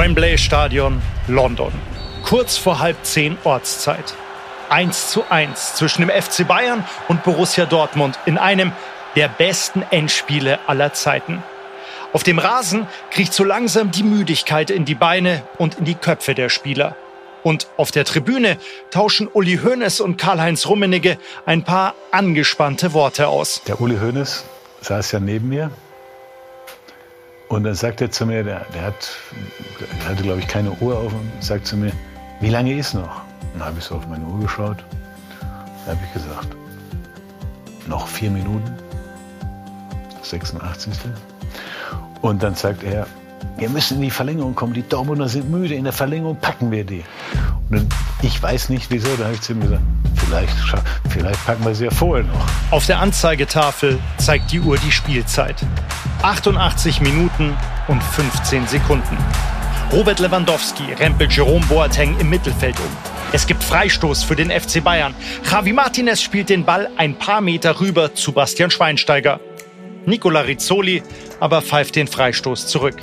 Wembley Stadion, London. Kurz vor halb zehn Ortszeit. 1 zu 1 zwischen dem FC Bayern und Borussia Dortmund in einem der besten Endspiele aller Zeiten. Auf dem Rasen kriecht so langsam die Müdigkeit in die Beine und in die Köpfe der Spieler. Und auf der Tribüne tauschen Uli Hoeneß und Karl-Heinz Rummenigge ein paar angespannte Worte aus. Der Uli Hoeneß saß ja neben mir und dann sagt er zu mir, der, der, hat, der hatte, glaube ich, keine Uhr auf und sagt zu mir, wie lange ist noch? Dann habe ich so auf meine Uhr geschaut. Dann habe ich gesagt, noch vier Minuten. 86. Und dann sagt er, wir müssen in die Verlängerung kommen. Die Dortmunder sind müde. In der Verlängerung packen wir die. Und ich weiß nicht wieso. Da habe ich zu ihm gesagt, vielleicht, vielleicht packen wir sie ja vorher noch. Auf der Anzeigetafel zeigt die Uhr die Spielzeit. 88 Minuten und 15 Sekunden. Robert Lewandowski rempelt Jerome Boateng im Mittelfeld um. Es gibt Freistoß für den FC Bayern. Javi Martinez spielt den Ball ein paar Meter rüber zu Bastian Schweinsteiger. Nicola Rizzoli aber pfeift den Freistoß zurück.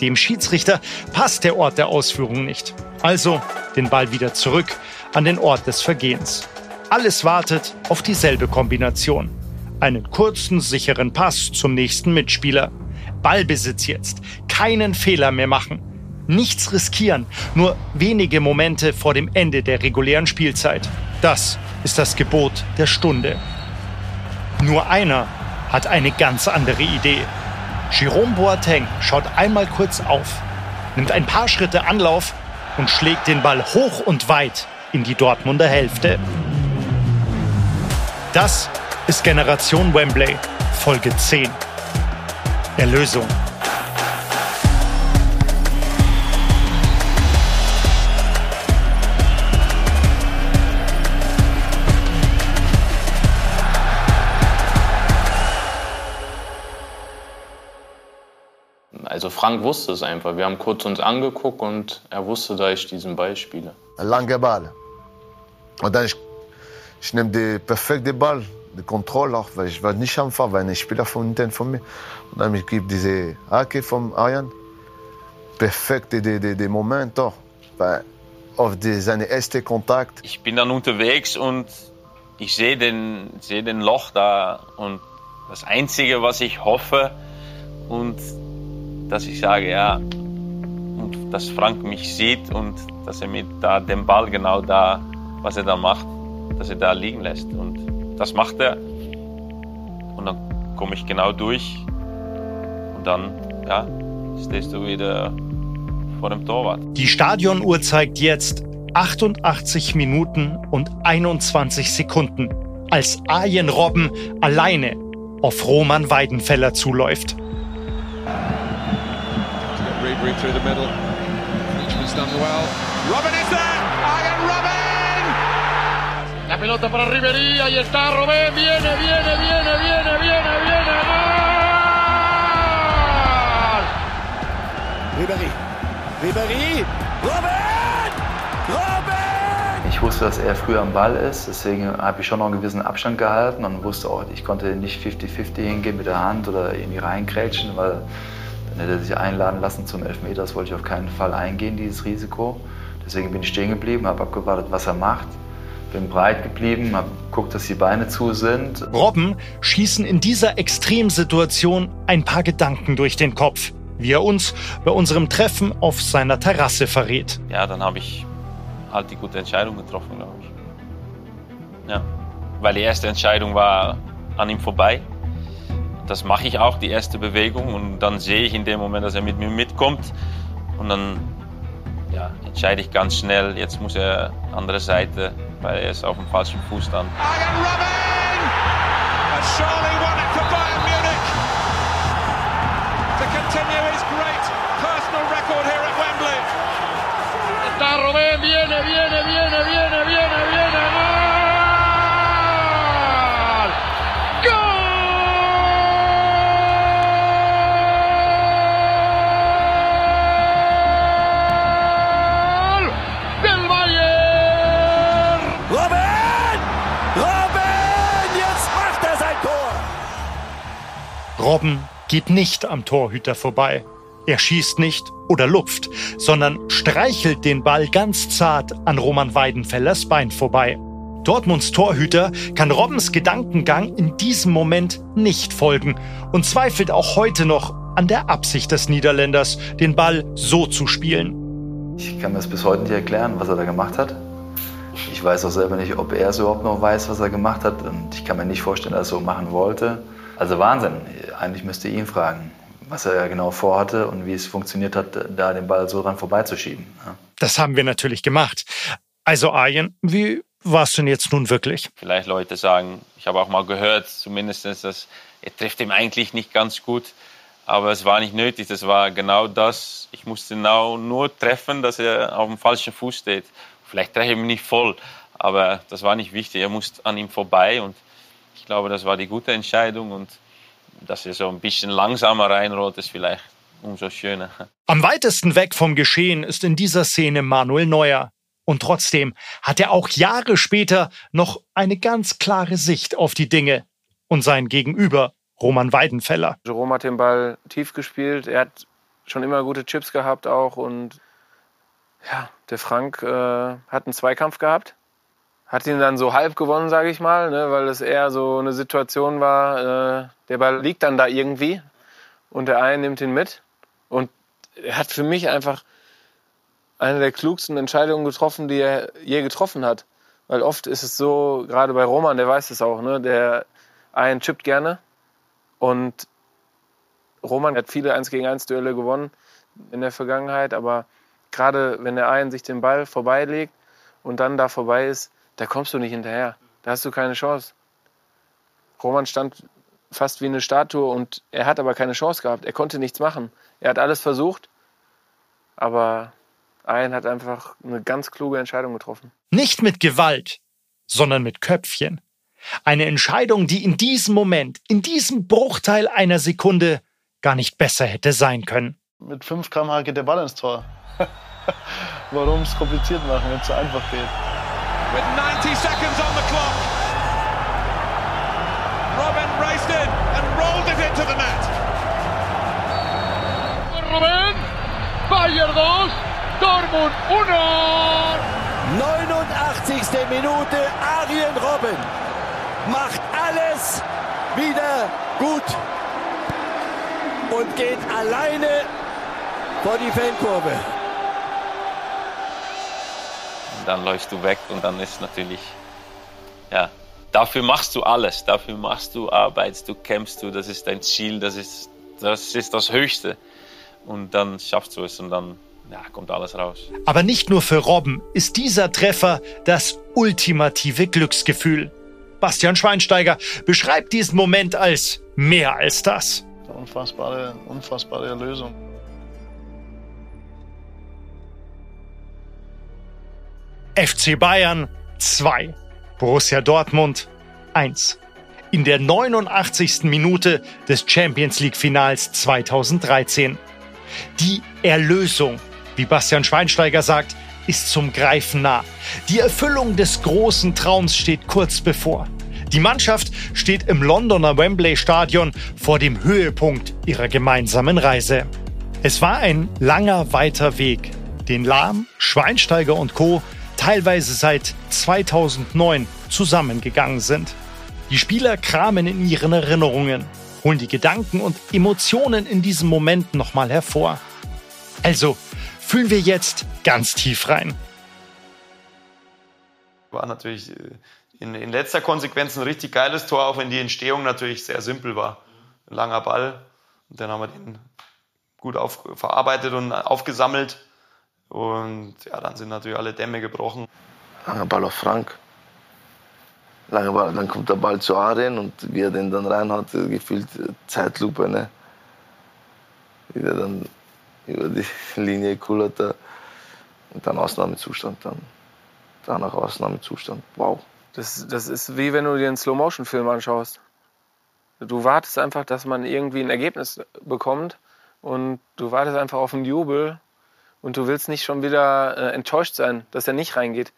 Dem Schiedsrichter passt der Ort der Ausführung nicht. Also den Ball wieder zurück an den Ort des Vergehens. Alles wartet auf dieselbe Kombination. Einen kurzen, sicheren Pass zum nächsten Mitspieler. Ballbesitz jetzt. Keinen Fehler mehr machen. Nichts riskieren. Nur wenige Momente vor dem Ende der regulären Spielzeit. Das ist das Gebot der Stunde. Nur einer hat eine ganz andere Idee. Jerome Boateng schaut einmal kurz auf, nimmt ein paar Schritte Anlauf und schlägt den Ball hoch und weit in die Dortmunder Hälfte. Das ist Generation Wembley, Folge 10. Erlösung. Also Frank wusste es einfach. Wir haben kurz uns angeguckt und er wusste, dass ich diesen Ball spiele. Ein langer Ball. Und dann ich, ich nehme den perfekten Ball die Kontrolle auch, weil ich war nicht einfach, weil ein Spieler von hinten von mir. Und dann ich gebe diese Hacke vom Arjan. Perfekt, der, der, der Moment doch. Weil auf die, seine erste Kontakt. Ich bin dann unterwegs und ich sehe den, sehe den Loch da und das Einzige, was ich hoffe und dass ich sage, ja, und dass Frank mich sieht und dass er mit da den Ball genau da, was er da macht, dass er da liegen lässt. Und das macht er. Und dann komme ich genau durch. Und dann, ja, stehst du wieder vor dem Torwart. Die Stadionuhr zeigt jetzt 88 Minuten und 21 Sekunden, als Arjen Robben alleine auf Roman Weidenfeller zuläuft. Robin is there! La pelota para Riverí, ahí está Robén, viene, viene, viene, viene, viene, viene, gol! Ribery, Ribery, Robin! Robin! Ich wusste, dass er früher am Ball ist, deswegen habe ich schon noch einen gewissen Abstand gehalten und wusste auch, ich konnte nicht 50-50 hingehen mit der Hand oder irgendwie reinkrätschen, weil hätte er sich einladen lassen zum Elfmeter. Das wollte ich auf keinen Fall eingehen, dieses Risiko. Deswegen bin ich stehen geblieben, habe abgewartet, was er macht bin breit geblieben, habe geguckt, dass die Beine zu sind. Robben schießen in dieser Extremsituation ein paar Gedanken durch den Kopf, wie er uns bei unserem Treffen auf seiner Terrasse verrät. Ja, dann habe ich halt die gute Entscheidung getroffen, glaube ich. Ja, weil die erste Entscheidung war an ihm vorbei. Das mache ich auch, die erste Bewegung. Und dann sehe ich in dem Moment, dass er mit mir mitkommt. Und dann ja, entscheide ich ganz schnell, jetzt muss er andere Seite weil er ist auf dem falschen Fuß dann. Arjen Robben geht nicht am Torhüter vorbei. Er schießt nicht oder lupft, sondern streichelt den Ball ganz zart an Roman Weidenfellers Bein vorbei. Dortmunds Torhüter kann Robbens Gedankengang in diesem Moment nicht folgen und zweifelt auch heute noch an der Absicht des Niederländers, den Ball so zu spielen. Ich kann mir das bis heute nicht erklären, was er da gemacht hat. Ich weiß auch selber nicht, ob er es überhaupt noch weiß, was er gemacht hat. Und ich kann mir nicht vorstellen, dass er es so machen wollte. Also Wahnsinn. Eigentlich müsste ich ihn fragen, was er genau vorhatte und wie es funktioniert hat, da den Ball so dran vorbeizuschieben. Ja. Das haben wir natürlich gemacht. Also Arjen, wie war es denn jetzt nun wirklich? Vielleicht Leute sagen, ich habe auch mal gehört, zumindest, dass er trifft ihm eigentlich nicht ganz gut. Aber es war nicht nötig. Das war genau das. Ich musste genau nur treffen, dass er auf dem falschen Fuß steht. Vielleicht treffe ich ihn nicht voll, aber das war nicht wichtig. Er musste an ihm vorbei und ich glaube, das war die gute Entscheidung. Und dass er so ein bisschen langsamer reinrollt, ist vielleicht umso schöner. Am weitesten weg vom Geschehen ist in dieser Szene Manuel Neuer. Und trotzdem hat er auch Jahre später noch eine ganz klare Sicht auf die Dinge und sein Gegenüber, Roman Weidenfeller. Jerome hat den Ball tief gespielt, er hat schon immer gute Chips gehabt auch und ja, der Frank äh, hat einen Zweikampf gehabt, hat ihn dann so halb gewonnen, sage ich mal, ne, weil es eher so eine Situation war, äh, der Ball liegt dann da irgendwie und der eine nimmt ihn mit und er hat für mich einfach eine der klugsten Entscheidungen getroffen, die er je getroffen hat. Weil oft ist es so, gerade bei Roman, der weiß es auch, ne, der einen chippt gerne und Roman hat viele 1 gegen 1 Duelle gewonnen in der Vergangenheit, aber gerade wenn der einen sich den Ball vorbeilegt und dann da vorbei ist, da kommst du nicht hinterher. Da hast du keine Chance. Roman stand fast wie eine Statue und er hat aber keine Chance gehabt. Er konnte nichts machen. Er hat alles versucht, aber ein hat einfach eine ganz kluge Entscheidung getroffen. Nicht mit Gewalt, sondern mit Köpfchen. Eine Entscheidung, die in diesem Moment, in diesem Bruchteil einer Sekunde gar nicht besser hätte sein können. Mit 5 km/h geht der Ball ins Tor. Warum es kompliziert machen, wenn es so einfach geht? With 90 seconds on the clock. Robin raced in and rolled it into the net. Robin, Bayern 2, Dortmund 1. 89. Minute, Arjen Robben macht alles wieder gut und geht alleine vor die Fankurve. Dann läufst du weg und dann ist natürlich, ja, dafür machst du alles. Dafür machst du, arbeitest du, kämpfst du, das ist dein Ziel, das ist das, ist das Höchste. Und dann schaffst du es und dann ja, kommt alles raus. Aber nicht nur für Robben ist dieser Treffer das ultimative Glücksgefühl. Bastian Schweinsteiger beschreibt diesen Moment als mehr als das. Eine unfassbare, unfassbare Erlösung. FC Bayern 2, Borussia Dortmund 1. In der 89. Minute des Champions League Finals 2013. Die Erlösung, wie Bastian Schweinsteiger sagt, ist zum Greifen nah. Die Erfüllung des großen Traums steht kurz bevor. Die Mannschaft steht im Londoner Wembley Stadion vor dem Höhepunkt ihrer gemeinsamen Reise. Es war ein langer, weiter Weg, den Lahm, Schweinsteiger und Co. teilweise seit 2009 zusammengegangen sind. Die Spieler kramen in ihren Erinnerungen, holen die Gedanken und Emotionen in diesem Moment nochmal hervor. Also fühlen wir jetzt ganz tief rein. War natürlich äh, in, in letzter Konsequenz ein richtig geiles Tor, auch wenn die Entstehung natürlich sehr simpel war. Ein langer Ball. Und dann haben wir den gut auf, verarbeitet und aufgesammelt. Und ja, dann sind natürlich alle Dämme gebrochen. Langer Ball auf Frank. Langer Ball, dann kommt der Ball zu Arjen und wie er den dann reinhaut, gefühlt Zeitlupe. Ne? Wie der dann über die Linie kullert. Und dann Ausnahmezustand. Dann danach Ausnahmezustand. Wow. Das, das ist wie wenn du dir einen Slow-Motion-Film anschaust. Du wartest einfach, dass man irgendwie ein Ergebnis bekommt und du wartest einfach auf einen Jubel und du willst nicht schon wieder äh, enttäuscht sein, dass er nicht reingeht.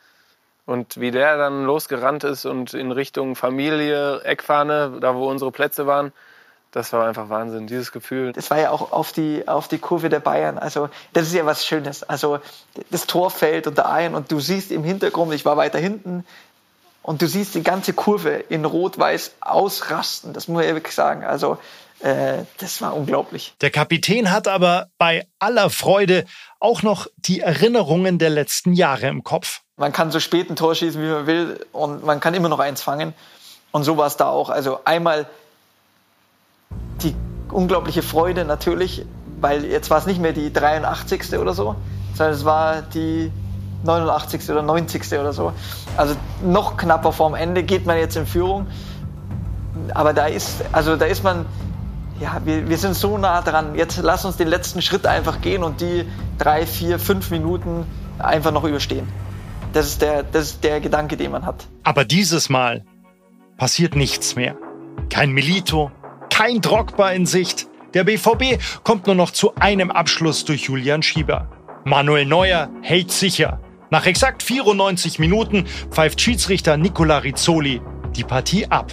Und wie der dann losgerannt ist und in Richtung Familie, Eckfahne, da wo unsere Plätze waren, das war einfach Wahnsinn, dieses Gefühl. Das war ja auch auf die, auf die Kurve der Bayern. Also, das ist ja was Schönes. Also, das Tor fällt unter ein und du siehst im Hintergrund, ich war weiter hinten, und du siehst die ganze Kurve in Rot-Weiß ausrasten. Das muss ich wirklich sagen. Also, äh, das war unglaublich. Der Kapitän hat aber bei aller Freude auch noch die Erinnerungen der letzten Jahre im Kopf. Man kann so spät ein Tor schießen, wie man will, und man kann immer noch eins fangen. Und so war es da auch. Also einmal die unglaubliche Freude natürlich, weil jetzt war es nicht mehr die 83. oder so, sondern es war die 89. oder 90. oder so. Also noch knapper vorm Ende geht man jetzt in Führung. Aber da ist, also da ist man, ja, wir, wir sind so nah dran. Jetzt lass uns den letzten Schritt einfach gehen und die drei, vier, fünf Minuten einfach noch überstehen. Das ist der, das ist der Gedanke, den man hat. Aber dieses Mal passiert nichts mehr. Kein Milito, kein Drogba in Sicht. Der BVB kommt nur noch zu einem Abschluss durch Julian Schieber. Manuel Neuer hält sicher. Nach exakt 94 Minuten pfeift Schiedsrichter Nicola Rizzoli die Partie ab.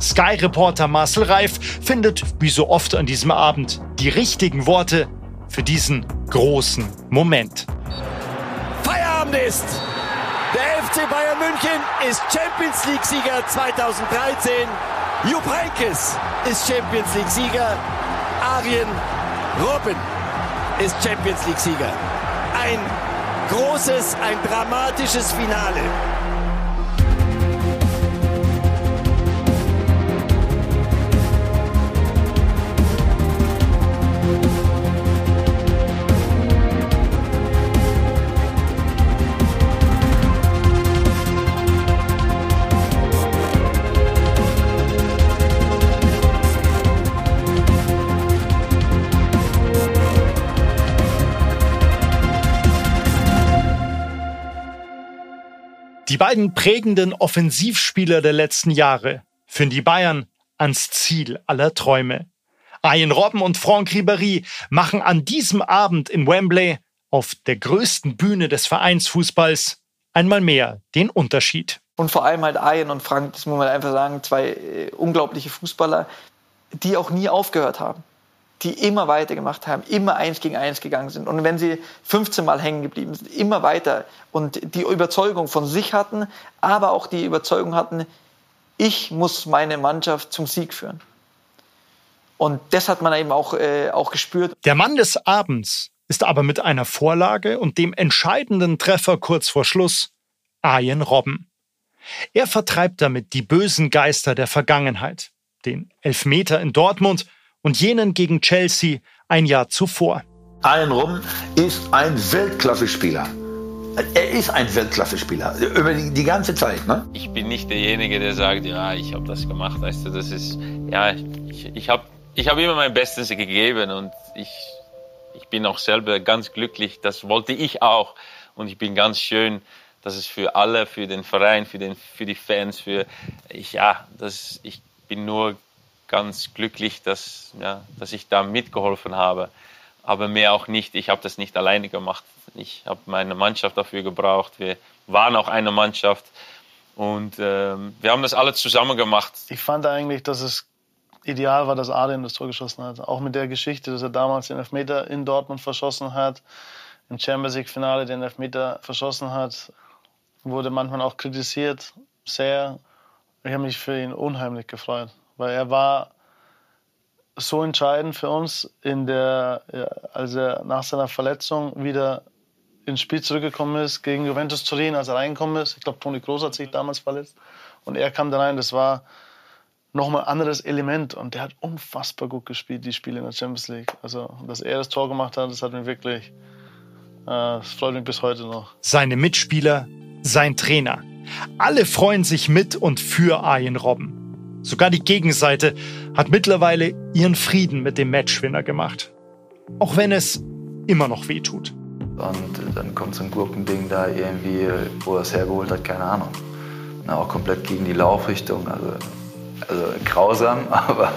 Sky-Reporter Marcel Reif findet, wie so oft an diesem Abend, die richtigen Worte für diesen großen Moment. Feierabend ist! Der FC Bayern München ist Champions League-Sieger 2013. Jupp Heynckes ist Champions League-Sieger. Arjen Robben ist Champions League-Sieger. Ein großes, ein dramatisches Finale. Die beiden prägenden Offensivspieler der letzten Jahre führen die Bayern ans Ziel aller Träume. Ian Robben und Franck Ribéry machen an diesem Abend in Wembley auf der größten Bühne des Vereinsfußballs einmal mehr den Unterschied. Und vor allem halt Ian und Frank, das muss man einfach sagen, zwei äh, unglaubliche Fußballer, die auch nie aufgehört haben die immer weitergemacht haben, immer eins gegen eins gegangen sind. Und wenn sie 15 Mal hängen geblieben sind, immer weiter und die Überzeugung von sich hatten, aber auch die Überzeugung hatten, ich muss meine Mannschaft zum Sieg führen. Und das hat man eben auch, äh, auch gespürt. Der Mann des Abends ist aber mit einer Vorlage und dem entscheidenden Treffer kurz vor Schluss Arjen Robben. Er vertreibt damit die bösen Geister der Vergangenheit, den Elfmeter in Dortmund und jenen gegen Chelsea ein Jahr zuvor. Ian Rum ist ein Weltklasse-Spieler. Er ist ein Weltklasse-Spieler über die, die, ganze Zeit. Ne? Ich bin nicht derjenige, der sagt, ja, ich habe das gemacht. Weißt du, das ist, ja, ich, ich habe ich hab immer mein Bestes gegeben und ich, ich bin auch selber ganz glücklich. Das wollte ich auch und ich bin ganz schön, dass es für alle, für den Verein, für, den, für die Fans, für ich, ja, das, ich bin nur ganz glücklich, dass, ja, dass ich da mitgeholfen habe. Aber mehr auch nicht. Ich habe das nicht alleine gemacht. Ich habe meine Mannschaft dafür gebraucht. Wir waren auch eine Mannschaft. Und ähm, wir haben das alle zusammen gemacht. Ich fand eigentlich, dass es ideal war, dass Adrian das Tor geschossen hat. Auch mit der Geschichte, dass er damals den Elfmeter in Dortmund verschossen hat, im Champions League-Finale den Elfmeter verschossen hat, wurde manchmal auch kritisiert. Sehr. Ich habe mich für ihn unheimlich gefreut weil er war so entscheidend für uns, in der, als er nach seiner Verletzung wieder ins Spiel zurückgekommen ist gegen Juventus Turin, als er reingekommen ist. Ich glaube, Toni Kroos hat sich damals verletzt und er kam da rein. Das war nochmal ein anderes Element und der hat unfassbar gut gespielt, die Spiele in der Champions League. Also, dass er das Tor gemacht hat, das hat mich wirklich, äh, das freut mich bis heute noch. Seine Mitspieler, sein Trainer. Alle freuen sich mit und für Arjen Robben. Sogar die Gegenseite hat mittlerweile ihren Frieden mit dem Matchwinner gemacht. Auch wenn es immer noch weh tut. Und dann kommt so ein Gurkending da irgendwie, wo er es hergeholt hat, keine Ahnung. Na, auch komplett gegen die Laufrichtung. Also, also grausam, aber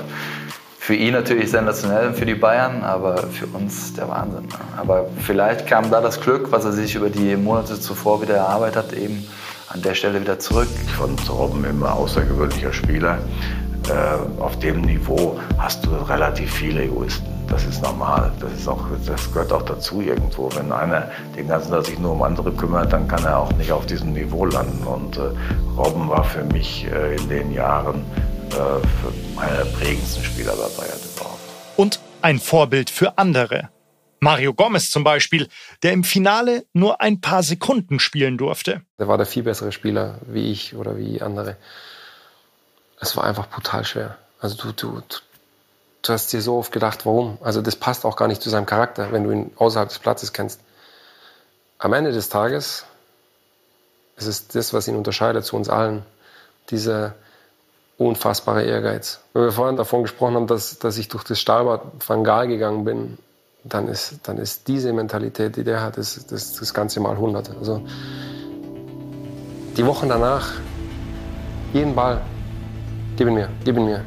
für ihn natürlich sensationell und für die Bayern, aber für uns der Wahnsinn. Aber vielleicht kam da das Glück, was er sich über die Monate zuvor wieder erarbeitet hat, eben an der Stelle wieder zurück. Fand Robben immer außergewöhnlicher Spieler. äh, auf dem Niveau hast du relativ viele Egoisten. Das ist normal. Das, ist auch, das gehört auch dazu irgendwo. Wenn einer den ganzen Tag sich nur um andere kümmert, dann kann er auch nicht auf diesem Niveau landen. Und äh, Robben war für mich äh, in den Jahren äh, einer der prägendsten Spieler bei Bayern überhaupt. Und ein Vorbild für andere. Mario Gomez zum Beispiel, der im Finale nur ein paar Sekunden spielen durfte. Der war der viel bessere Spieler wie ich oder wie andere. Es war einfach brutal schwer. Also du, du, du hast dir so oft gedacht, warum? Also das passt auch gar nicht zu seinem Charakter, wenn du ihn außerhalb des Platzes kennst. Am Ende des Tages ist es das, was ihn unterscheidet zu uns allen. Dieser unfassbare Ehrgeiz. Wenn wir vorhin davon gesprochen haben, dass, dass ich durch das Stahlbad Van Gaal gegangen bin dann ist, dann ist diese Mentalität, die der hat, das, das, das Ganze mal 100. Also die Wochen danach, jeden Ball, gib ihn mir, gib ihn mir.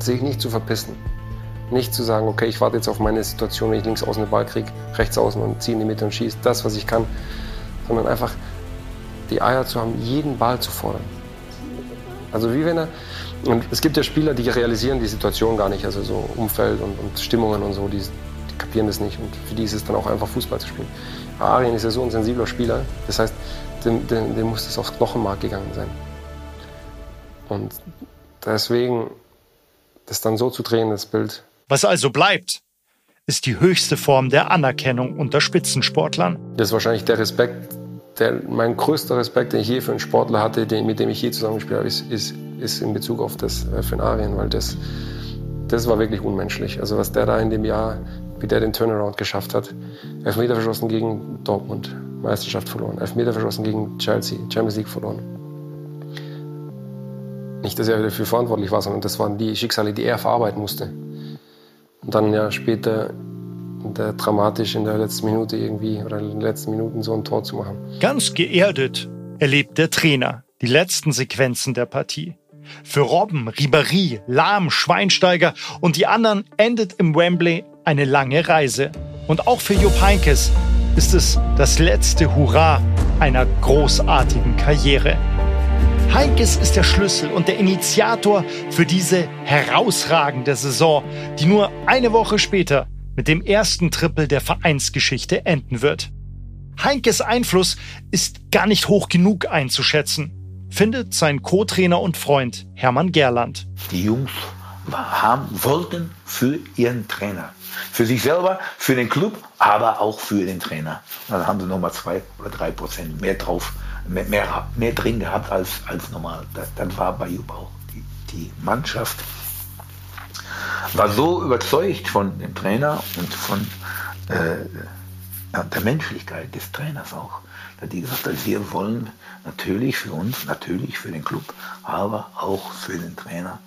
sich nicht zu verpissen. Nicht zu sagen, okay, ich warte jetzt auf meine Situation, wenn ich links außen den Ball kriege, rechts außen und ziehe in die Mitte und schieße das, was ich kann. Sondern einfach die Eier zu haben, jeden Ball zu fordern. Also wie wenn er, und es gibt ja Spieler, die realisieren die Situation gar nicht, also so Umfeld und, und Stimmungen und so, die, kapieren das nicht und für die ist es dann auch einfach Fußball zu spielen. Arjen ist ja so ein sensibler Spieler, das heißt, dem, dem, dem muss das aufs Knochenmark gegangen sein. Und deswegen, das dann so zu drehen, das Bild. Was also bleibt, ist die höchste Form der Anerkennung unter Spitzensportlern. Das ist wahrscheinlich der Respekt, der, mein größter Respekt, den ich je für einen Sportler hatte, den, mit dem ich je zusammengespielt habe, ist, ist, ist in Bezug auf das äh, für den Arjen, weil das, das war wirklich unmenschlich. Also was der da in dem Jahr wie der den Turnaround geschafft hat. Elfmeter verschossen gegen Dortmund, Meisterschaft verloren. Elfmeter verschossen gegen Chelsea, Champions League verloren. Nicht, dass er dafür verantwortlich war, sondern das waren die Schicksale, die er verarbeiten musste. Und dann ja später dramatisch in der letzten Minute irgendwie oder in den letzten Minuten so ein Tor zu machen. Ganz geerdet erlebt der Trainer die letzten Sequenzen der Partie. Für Robben, Ribéry, Lahm, Schweinsteiger und die anderen endet im Wembley eine lange Reise. Und auch für Jupp Heynckes ist es das letzte Hurra einer großartigen Karriere. Heinkes ist der Schlüssel und der Initiator für diese herausragende Saison, die nur eine Woche später mit dem ersten Triple der Vereinsgeschichte enden wird. Heinkes Einfluss ist gar nicht hoch genug einzuschätzen, findet sein Co-Trainer und Freund Hermann Gerland. Die Jungs haben, wollten für ihren Trainer für sich selber, für den Club, aber auch für den Trainer. Dann haben sie nochmal zwei oder drei Prozent mehr drauf, mehr, mehr, mehr drin gehabt als, als normal. Das, dann war bei Jupp auch die, die Mannschaft war so überzeugt von dem Trainer und von äh, der Menschlichkeit des Trainers auch, dass die gesagt haben, wir wollen natürlich für uns, natürlich für den Club, aber auch für den Trainer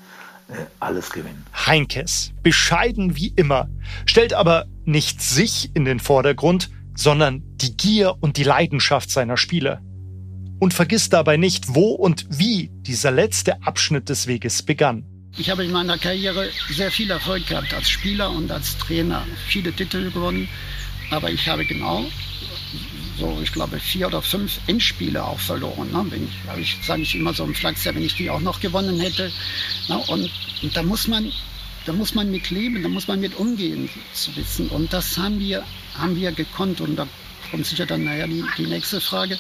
alles gewinnen. Heinkes, bescheiden wie immer, stellt aber nicht sich in den Vordergrund, sondern die Gier und die Leidenschaft seiner Spieler. Und vergisst dabei nicht, wo und wie dieser letzte Abschnitt des Weges begann. Ich habe in meiner Karriere sehr viel Erfolg gehabt als Spieler und als Trainer, viele Titel gewonnen, aber ich habe genau so, ich glaube, vier oder fünf Endspiele auch verloren. Ne? Wenn ich, ich sage ich immer so im Flachs, wenn ich die auch noch gewonnen hätte. Ne? Und, und da muss man da muss man mit leben, da muss man mit umgehen zu wissen. Und das haben wir, haben wir gekonnt. Und da kommt sicher dann nachher die, die nächste Frage.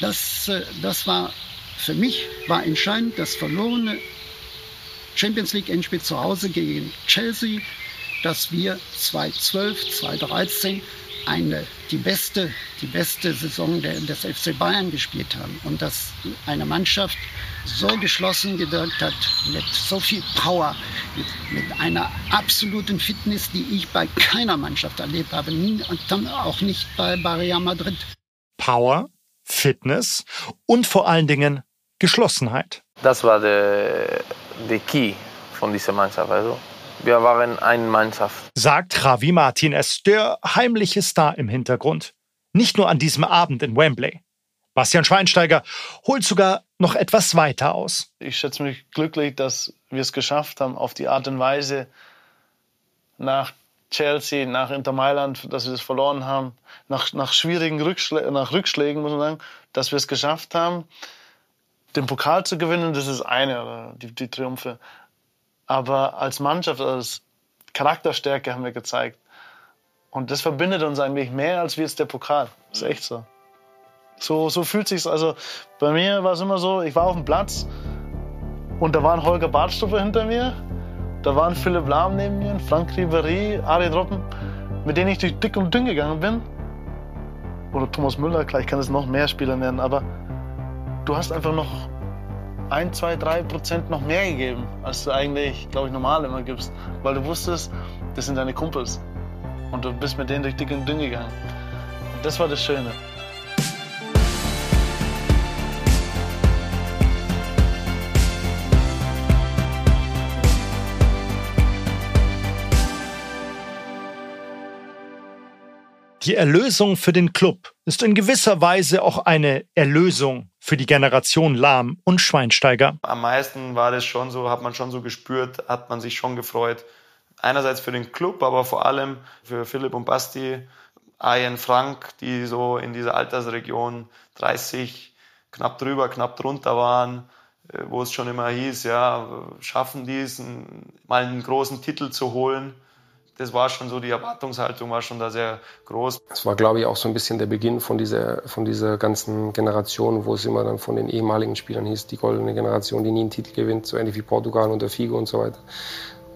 Das, äh, das war für mich war entscheidend, das verlorene Champions League Endspiel zu Hause gegen Chelsea, dass wir 2012, 2013 eine, die, beste, die beste Saison der, des FC Bayern gespielt haben. Und dass eine Mannschaft so geschlossen gewirkt hat, mit so viel Power, mit, mit einer absoluten Fitness, die ich bei keiner Mannschaft erlebt habe, nie, und dann auch nicht bei, Real Madrid. Power, Fitness und vor allen Dingen Geschlossenheit. Das war der, der Key von dieser Mannschaft. Also wir waren eine Mannschaft. Sagt Javi Martinez, der heimliche Star im Hintergrund. Nicht nur an diesem Abend in Wembley. Bastian Schweinsteiger holt sogar noch etwas weiter aus. Ich schätze mich glücklich, dass wir es geschafft haben, auf die Art und Weise nach Chelsea, nach Inter Mailand, dass wir das verloren haben, nach, nach schwierigen Rückschlägen, nach Rückschlägen, muss man sagen, dass wir es geschafft haben, den Pokal zu gewinnen, das ist eine, die, die Triumphe. Aber als Mannschaft, als Charakterstärke haben wir gezeigt. Und das verbindet uns eigentlich mehr als wie jetzt der Pokal. Das ist echt so. So, so fühlt sich's. Also bei mir war es immer so, ich war auf dem Platz und da war ein Holger Badstuffer hinter mir, da war ein Philipp Lahm neben mir, Frank Ribéry, Ari Droppen, mit denen ich durch dick und dünn gegangen bin. Oder Thomas Müller, klar, ich kann es noch mehr Spieler nennen, aber du hast einfach noch ein, zwei, drei Prozent noch mehr gegeben, als du eigentlich, glaube ich, normal immer gibst. Weil du wusstest, das sind deine Kumpels. Und du bist mit denen durch dick und dünn gegangen. Und das war das Schöne. Die Erlösung für den Club ist in gewisser Weise auch eine Erlösung für die Generation Lahm und Schweinsteiger. Am meisten war das schon so, hat man schon so gespürt, hat man sich schon gefreut. Einerseits für den Club, aber vor allem für Philipp und Basti, Ayen Frank, die so in dieser Altersregion 30 knapp drüber, knapp drunter waren, äh, wo es schon immer hieß, ja, schaffen die es, mal einen großen Titel zu holen das war schon so, die Erwartungshaltung war schon da sehr groß. Das war, glaube ich, auch so ein bisschen der Beginn von dieser, von dieser ganzen Generation, wo es immer dann von den ehemaligen Spielern hieß, die goldene Generation, die nie einen Titel gewinnt, so ähnlich wie Portugal unter Figo und so weiter.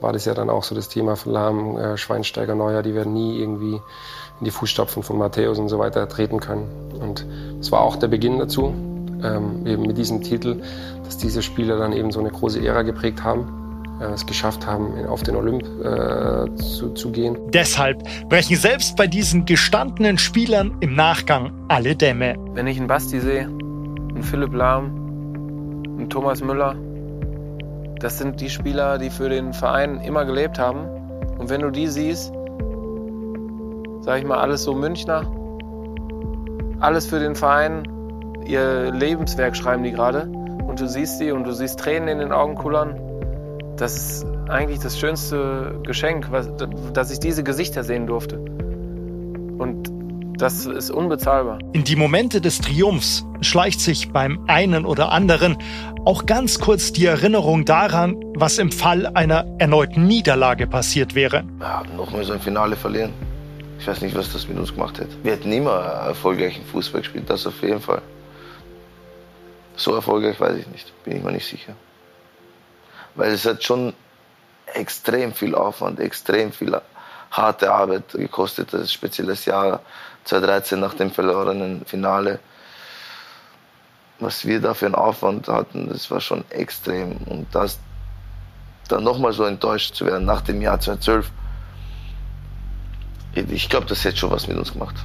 War das ja dann auch so das Thema von Lahm, äh, Schweinsteiger, Neuer, die werden nie irgendwie in die Fußstapfen von Matthäus und so weiter treten können. Und es war auch der Beginn dazu, ähm, eben mit diesem Titel, dass diese Spieler dann eben so eine große Ära geprägt haben es geschafft haben, auf den Olymp äh, zu, zu gehen. Deshalb brechen selbst bei diesen gestandenen Spielern im Nachgang alle Dämme. Wenn ich einen Basti sehe, einen Philipp Lahm, einen Thomas Müller, das sind die Spieler, die für den Verein immer gelebt haben. Und wenn du die siehst, sag ich mal, alles so Münchner, alles für den Verein, ihr Lebenswerk schreiben die gerade. Und du siehst sie und du siehst Tränen in den Augen kullern das ist eigentlich das schönste Geschenk, was, dass ich diese Gesichter sehen durfte. Und das ist unbezahlbar. In die Momente des Triumphs schleicht sich beim einen oder anderen auch ganz kurz die Erinnerung daran, was im Fall einer erneuten Niederlage passiert wäre. Ja, nochmal so ein Finale verlieren. Ich weiß nicht, was das mit uns gemacht hätte. Wir hätten immer erfolgreichen Fußball gespielt, das auf jeden Fall. So erfolgreich weiß ich nicht, bin ich mir nicht sicher weil es hat schon extrem viel Aufwand, extrem viel harte Arbeit gekostet, das spezielles Jahr 2013 nach dem verlorenen Finale. Was wir da für einen Aufwand hatten, das war schon extrem. Und das dann nochmal so enttäuscht zu werden nach dem Jahr 2012, ich glaube, das hätte schon was mit uns gemacht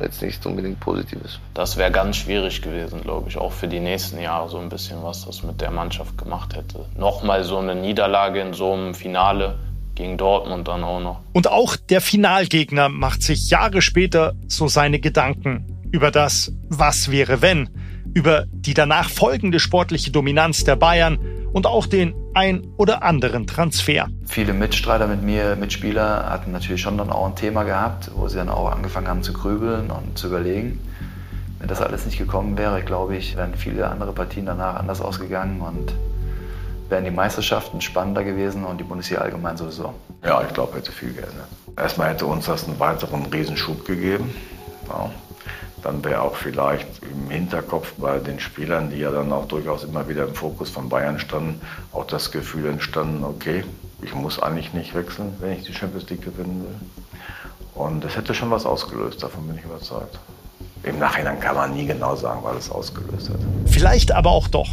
jetzt nicht unbedingt Positives. Das wäre ganz schwierig gewesen, glaube ich, auch für die nächsten Jahre so ein bisschen, was das mit der Mannschaft gemacht hätte. Nochmal so eine Niederlage in so einem Finale gegen Dortmund dann auch noch. Und auch der Finalgegner macht sich Jahre später so seine Gedanken über das Was wäre wenn, über die danach folgende sportliche Dominanz der Bayern und auch den ein oder anderen Transfer. Viele Mitstreiter mit mir, Mitspieler, hatten natürlich schon dann auch ein Thema gehabt, wo sie dann auch angefangen haben zu grübeln und zu überlegen. Wenn das alles nicht gekommen wäre, glaube ich, wären viele andere Partien danach anders ausgegangen und wären die Meisterschaften spannender gewesen und die Bundesliga allgemein sowieso. Ja, ich glaube, hätte viel geändert. Erstmal hätte uns das einen weiteren Riesenschub gegeben. Ja dann wäre auch vielleicht im Hinterkopf bei den Spielern, die ja dann auch durchaus immer wieder im Fokus von Bayern standen, auch das Gefühl entstanden, okay, ich muss eigentlich nicht wechseln, wenn ich die Champions League gewinnen will. Und das hätte schon was ausgelöst, davon bin ich überzeugt. Im Nachhinein kann man nie genau sagen, was es ausgelöst hat. Vielleicht aber auch doch.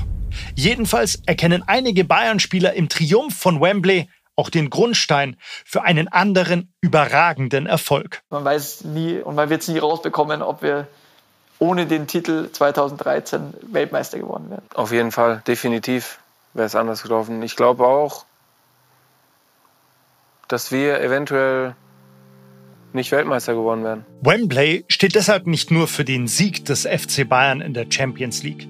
Jedenfalls erkennen einige Bayern-Spieler im Triumph von Wembley auch den Grundstein für einen anderen überragenden Erfolg. Man weiß nie und man wird es nie rausbekommen, ob wir ohne den Titel 2013 Weltmeister geworden wären. Auf jeden Fall, definitiv wäre es anders gelaufen. Ich glaube auch, dass wir eventuell nicht Weltmeister geworden wären. Wembley steht deshalb nicht nur für den Sieg des FC Bayern in der Champions League.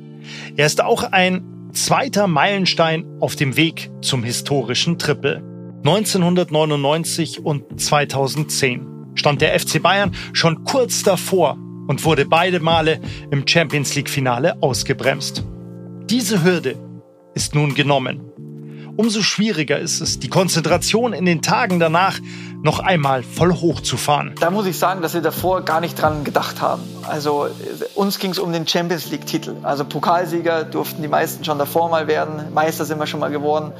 Er ist auch ein zweiter Meilenstein auf dem Weg zum historischen Triple. 1999 und 2010 stand der FC Bayern schon kurz davor und wurde beide Male im Champions League Finale ausgebremst. Diese Hürde ist nun genommen. umso schwieriger ist es, die Konzentration in den Tagen danach noch einmal voll hochzufahren. Da muss ich sagen, dass wir davor gar nicht dran gedacht haben. Also uns ging es um den Champions League-Titel. Also Pokalsieger durften die meisten schon davor mal werden. Meister sind wir schon mal geworden.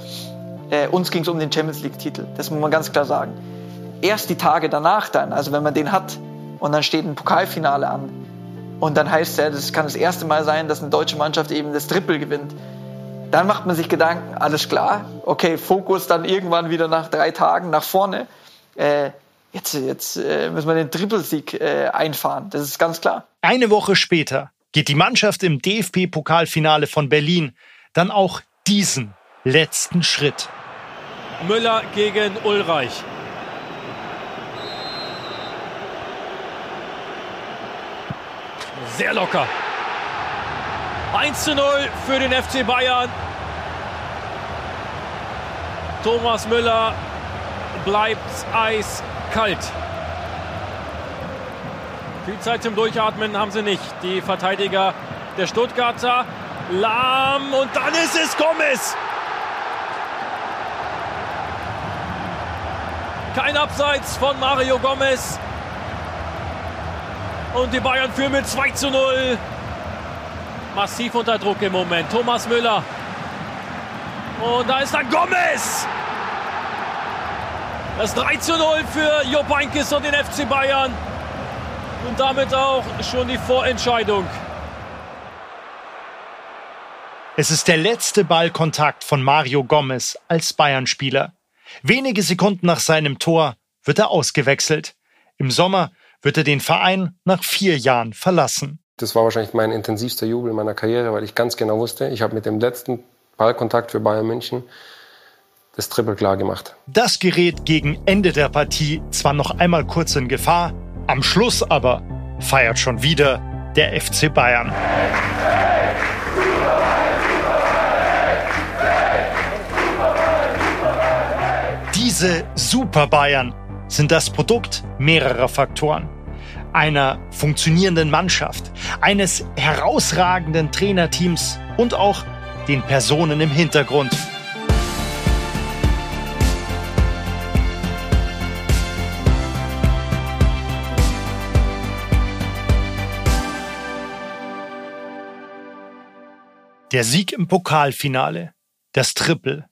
Äh, uns ging es um den Champions League-Titel. Das muss man ganz klar sagen. Erst die Tage danach dann, also wenn man den hat und dann steht ein Pokalfinale an und dann heißt es, das kann das erste Mal sein, dass eine deutsche Mannschaft eben das Triple gewinnt. Dann macht man sich Gedanken, alles klar, okay, Fokus dann irgendwann wieder nach drei Tagen nach vorne. Äh, jetzt jetzt äh, müssen wir den Trippelsieg äh, einfahren, das ist ganz klar. Eine Woche später geht die Mannschaft im DFB-Pokalfinale von Berlin dann auch diesen letzten Schritt. Müller gegen Ulreich. Sehr locker. 1 zu 0 für den FC Bayern. Thomas Müller bleibt eiskalt. Viel Zeit zum Durchatmen haben sie nicht. Die Verteidiger der Stuttgarter. Lahm und dann ist es Gomez. Kein Abseits von Mario Gomez. Und die Bayern führen mit 2 zu 0. Massiv unter Druck im Moment. Thomas Müller. Und da ist dann Gomez. Das 3 zu 0 für Jupp Heynckes und den FC Bayern. Und damit auch schon die Vorentscheidung. Es ist der letzte Ballkontakt von Mario Gomez als Bayern-Spieler. Wenige Sekunden nach seinem Tor wird er ausgewechselt. Im Sommer wird er den Verein nach vier Jahren verlassen. Das war wahrscheinlich mein intensivster Jubel meiner Karriere, weil ich ganz genau wusste, ich habe mit dem letzten Ballkontakt für Bayern München das Triple klar gemacht. Das gerät gegen Ende der Partie zwar noch einmal kurz in Gefahr, am Schluss aber feiert schon wieder der FC Bayern. Diese Super Bayern sind das Produkt mehrerer Faktoren. Einer funktionierenden Mannschaft, eines herausragenden Trainerteams und auch den Personen im Hintergrund. Der Sieg im Pokalfinale, das Triple,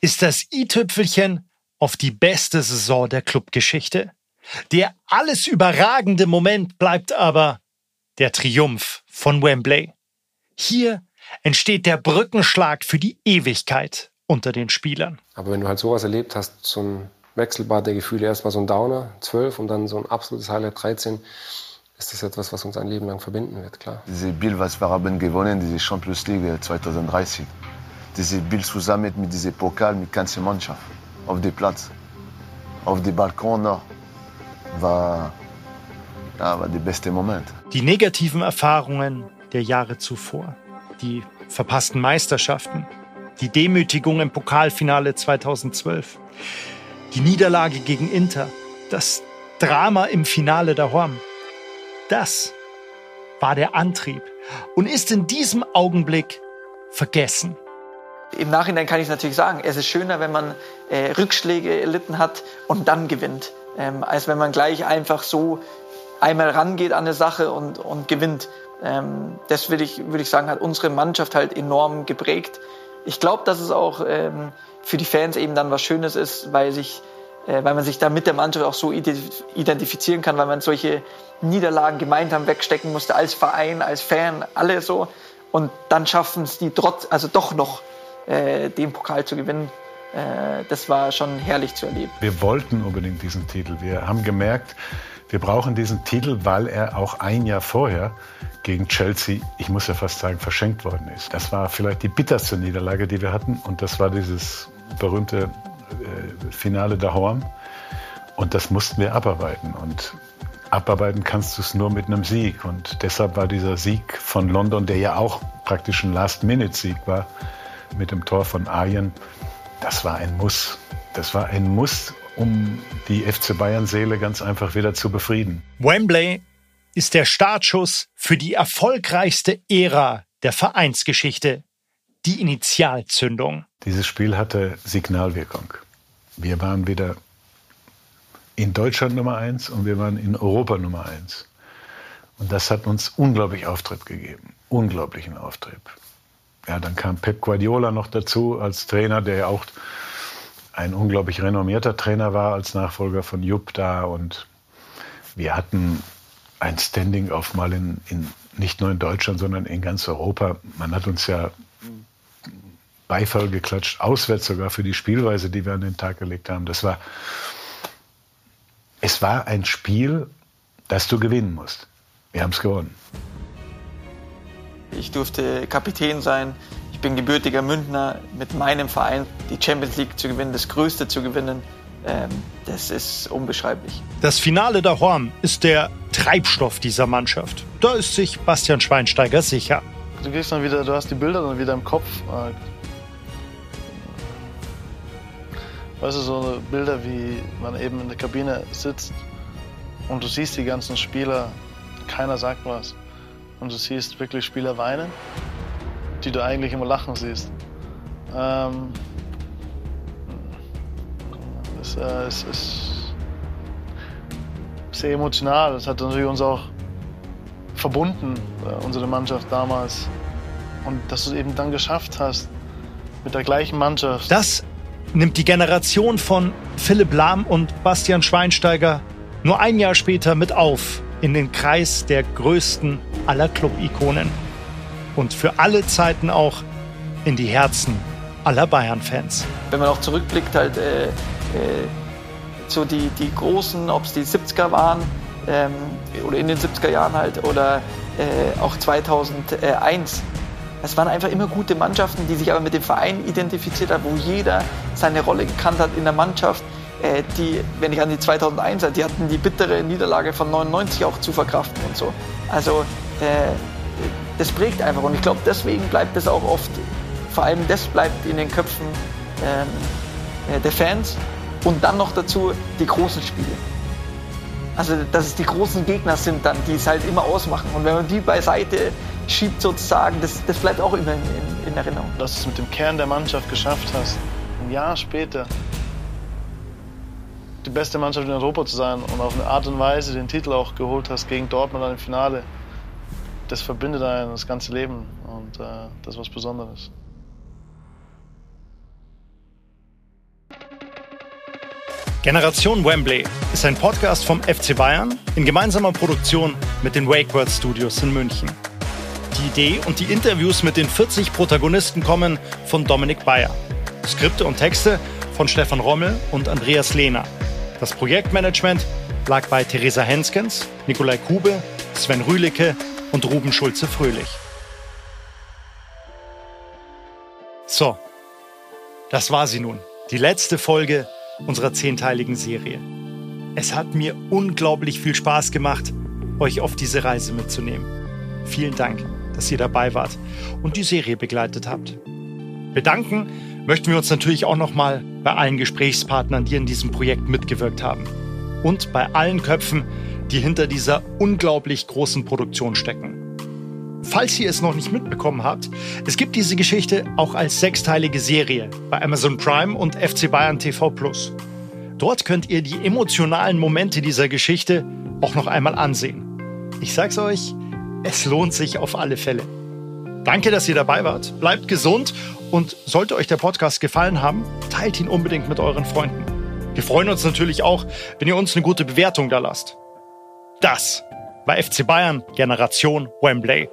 ist das i-Tüpfelchen auf die beste Saison der Clubgeschichte. Der alles überragende Moment bleibt aber der Triumph von Wembley. Hier entsteht der Brückenschlag für die Ewigkeit unter den Spielern. Aber wenn du halt sowas erlebt hast, so ein Wechselbad der Gefühle, erstmal so ein Downer, 12 und dann so ein absolutes Highlight 13, ist das etwas, was uns ein Leben lang verbinden wird, klar. Diese Bild, was wir haben gewonnen, diese Champions League 2030. Diese Bild zusammen mit diesem Pokal, mit ganzer Mannschaft auf dem Platz, auf dem Balkon war, ja, war der beste Moment. Die negativen Erfahrungen der Jahre zuvor, die verpassten Meisterschaften, die Demütigung im Pokalfinale 2012, die Niederlage gegen Inter, das Drama im Finale der Horm. Das war der Antrieb und ist in diesem Augenblick vergessen. Im Nachhinein kann ich natürlich sagen, es ist schöner, wenn man äh, Rückschläge erlitten hat und dann gewinnt, ähm, als wenn man gleich einfach so einmal rangeht an eine Sache und, und gewinnt. Ähm, das würde ich, würd ich sagen, hat unsere Mannschaft halt enorm geprägt. Ich glaube, dass es auch ähm, für die Fans eben dann was Schönes ist, weil, sich, äh, weil man sich da mit der Mannschaft auch so identifizieren kann, weil man solche Niederlagen gemeinsam wegstecken musste, als Verein, als Fan, alle so. Und dann schaffen es die trotz, also doch noch äh, den Pokal zu gewinnen. Äh, das war schon herrlich zu erleben. Wir wollten unbedingt diesen Titel. Wir haben gemerkt, wir brauchen diesen Titel, weil er auch ein Jahr vorher gegen Chelsea, ich muss ja fast sagen, verschenkt worden ist. Das war vielleicht die bitterste Niederlage, die wir hatten. Und das war dieses berühmte äh, Finale der Horn. Und das mussten wir abarbeiten. Und abarbeiten kannst du es nur mit einem Sieg. Und deshalb war dieser Sieg von London, der ja auch praktisch ein Last-Minute-Sieg war, mit dem Tor von Arjen, das war ein Muss. Das war ein Muss, um die FC Bayern-Seele ganz einfach wieder zu befrieden. Wembley ist der Startschuss für die erfolgreichste Ära der Vereinsgeschichte. die Initialzündung. Dieses Spiel hatte Signalwirkung. Wir waren wieder in Deutschland Nummer eins und wir waren in Europa Nummer eins. Und das hat uns unglaublich Auftrieb gegeben. Unglaublichen Auftrieb. Ja, dann kam Pep Guardiola noch dazu als Trainer, der ja auch ein unglaublich renommierter Trainer war als Nachfolger von Jupp da. Und wir hatten ein Standing auf mal in, in, nicht nur in Deutschland, sondern in ganz Europa. Man hat uns ja Beifall geklatscht, auswärts sogar für die Spielweise, die wir an den Tag gelegt haben. Das war, es war ein Spiel, das du gewinnen musst. Wir haben es gewonnen. Ich durfte Kapitän sein. Ich bin gebürtiger Münchner mit meinem Verein die Champions League zu gewinnen, das Größte zu gewinnen. Ähm, das ist unbeschreiblich. Das Finale der Horn ist der Treibstoff dieser Mannschaft. Da ist sich Bastian Schweinsteiger sicher. Du gehst dann wieder, du hast die Bilder dann wieder im Kopf. Äh, Weißt du, so Bilder, wie man eben in der Kabine sitzt und du siehst die ganzen Spieler, keiner sagt was. Und du siehst wirklich Spieler weinen, die du eigentlich immer lachen siehst. Ähm, es, äh, es ist sehr emotional. Das hat natürlich uns auch verbunden, äh, unsere Mannschaft damals. Und dass du es eben dann geschafft hast, mit der gleichen Mannschaft. Das nimmt die Generation von Philipp Lahm und Bastian Schweinsteiger nur ein Jahr später mit auf in den Kreis der größten aller Club-Ikonen. Und für alle Zeiten auch in die Herzen aller Bayern-Fans. Wenn man auch zurückblickt, halt äh, äh, so die, die großen, ob es die 70er waren ähm, oder in den 70er Jahren halt oder äh, auch 2001, es waren einfach immer gute Mannschaften, die sich aber mit dem Verein identifiziert haben, wo jeder seine Rolle gekannt hat in der Mannschaft. Äh, die, wenn ich an die 2001er, die hatten die bittere Niederlage von 99 auch zu verkraften und so. Also das prägt einfach und ich glaube, deswegen bleibt es auch oft, vor allem das bleibt in den Köpfen ähm, äh, der Fans und dann noch dazu die großen Spiele. Also, dass es die großen Gegner sind dann, die es halt immer ausmachen. Und wenn man die beiseite schiebt sozusagen, das, das bleibt auch immer in, in, in Erinnerung. Dass du es mit dem Kern der Mannschaft geschafft hast, ein Jahr später die beste Mannschaft in Europa zu sein und auf eine Art und Weise den Titel auch geholt hast gegen Dortmund dann im Finale, das verbindet einen das ganze Leben und äh, das ist was Besonderes. Generation Wembley ist ein Podcast vom FC Bayern in gemeinsamer Produktion mit den WakeWord Studios in München. Die Idee und die Interviews mit den 40 Protagonisten kommen von Dominik Bayer. Skripte und Texte von Stefan Rommel und Andreas Lehner. Das Projektmanagement lag bei Theresa Henskens, Nikolai Kube, Sven Rühlicke und Ruben Schulze-Fröhlich. So, das war sie nun. Die letzte Folge unserer zehnteiligen Serie. Es hat mir unglaublich viel Spaß gemacht, euch auf diese Reise mitzunehmen. Vielen Dank, dass ihr dabei wart und die Serie begleitet habt. Bedanken möchten wir uns natürlich auch nochmal bei allen Gesprächspartnern, die in diesem Projekt mitgewirkt haben. Und bei allen Köpfen, die hinter dieser unglaublich großen Produktion stecken. Falls ihr es noch nicht mitbekommen habt, es gibt diese Geschichte auch als sechsteilige Serie bei Amazon Prime und FC Bayern TV Plus. Dort könnt ihr die emotionalen Momente dieser Geschichte auch noch einmal ansehen. Ich sag's euch, es lohnt sich auf alle Fälle. Danke, dass ihr dabei wart. Bleibt gesund und sollte euch der Podcast gefallen haben, teilt ihn unbedingt mit euren Freunden. Wir freuen uns natürlich auch, wenn ihr uns eine gute Bewertung da lasst. Das war FC Bayern Generation Wembley.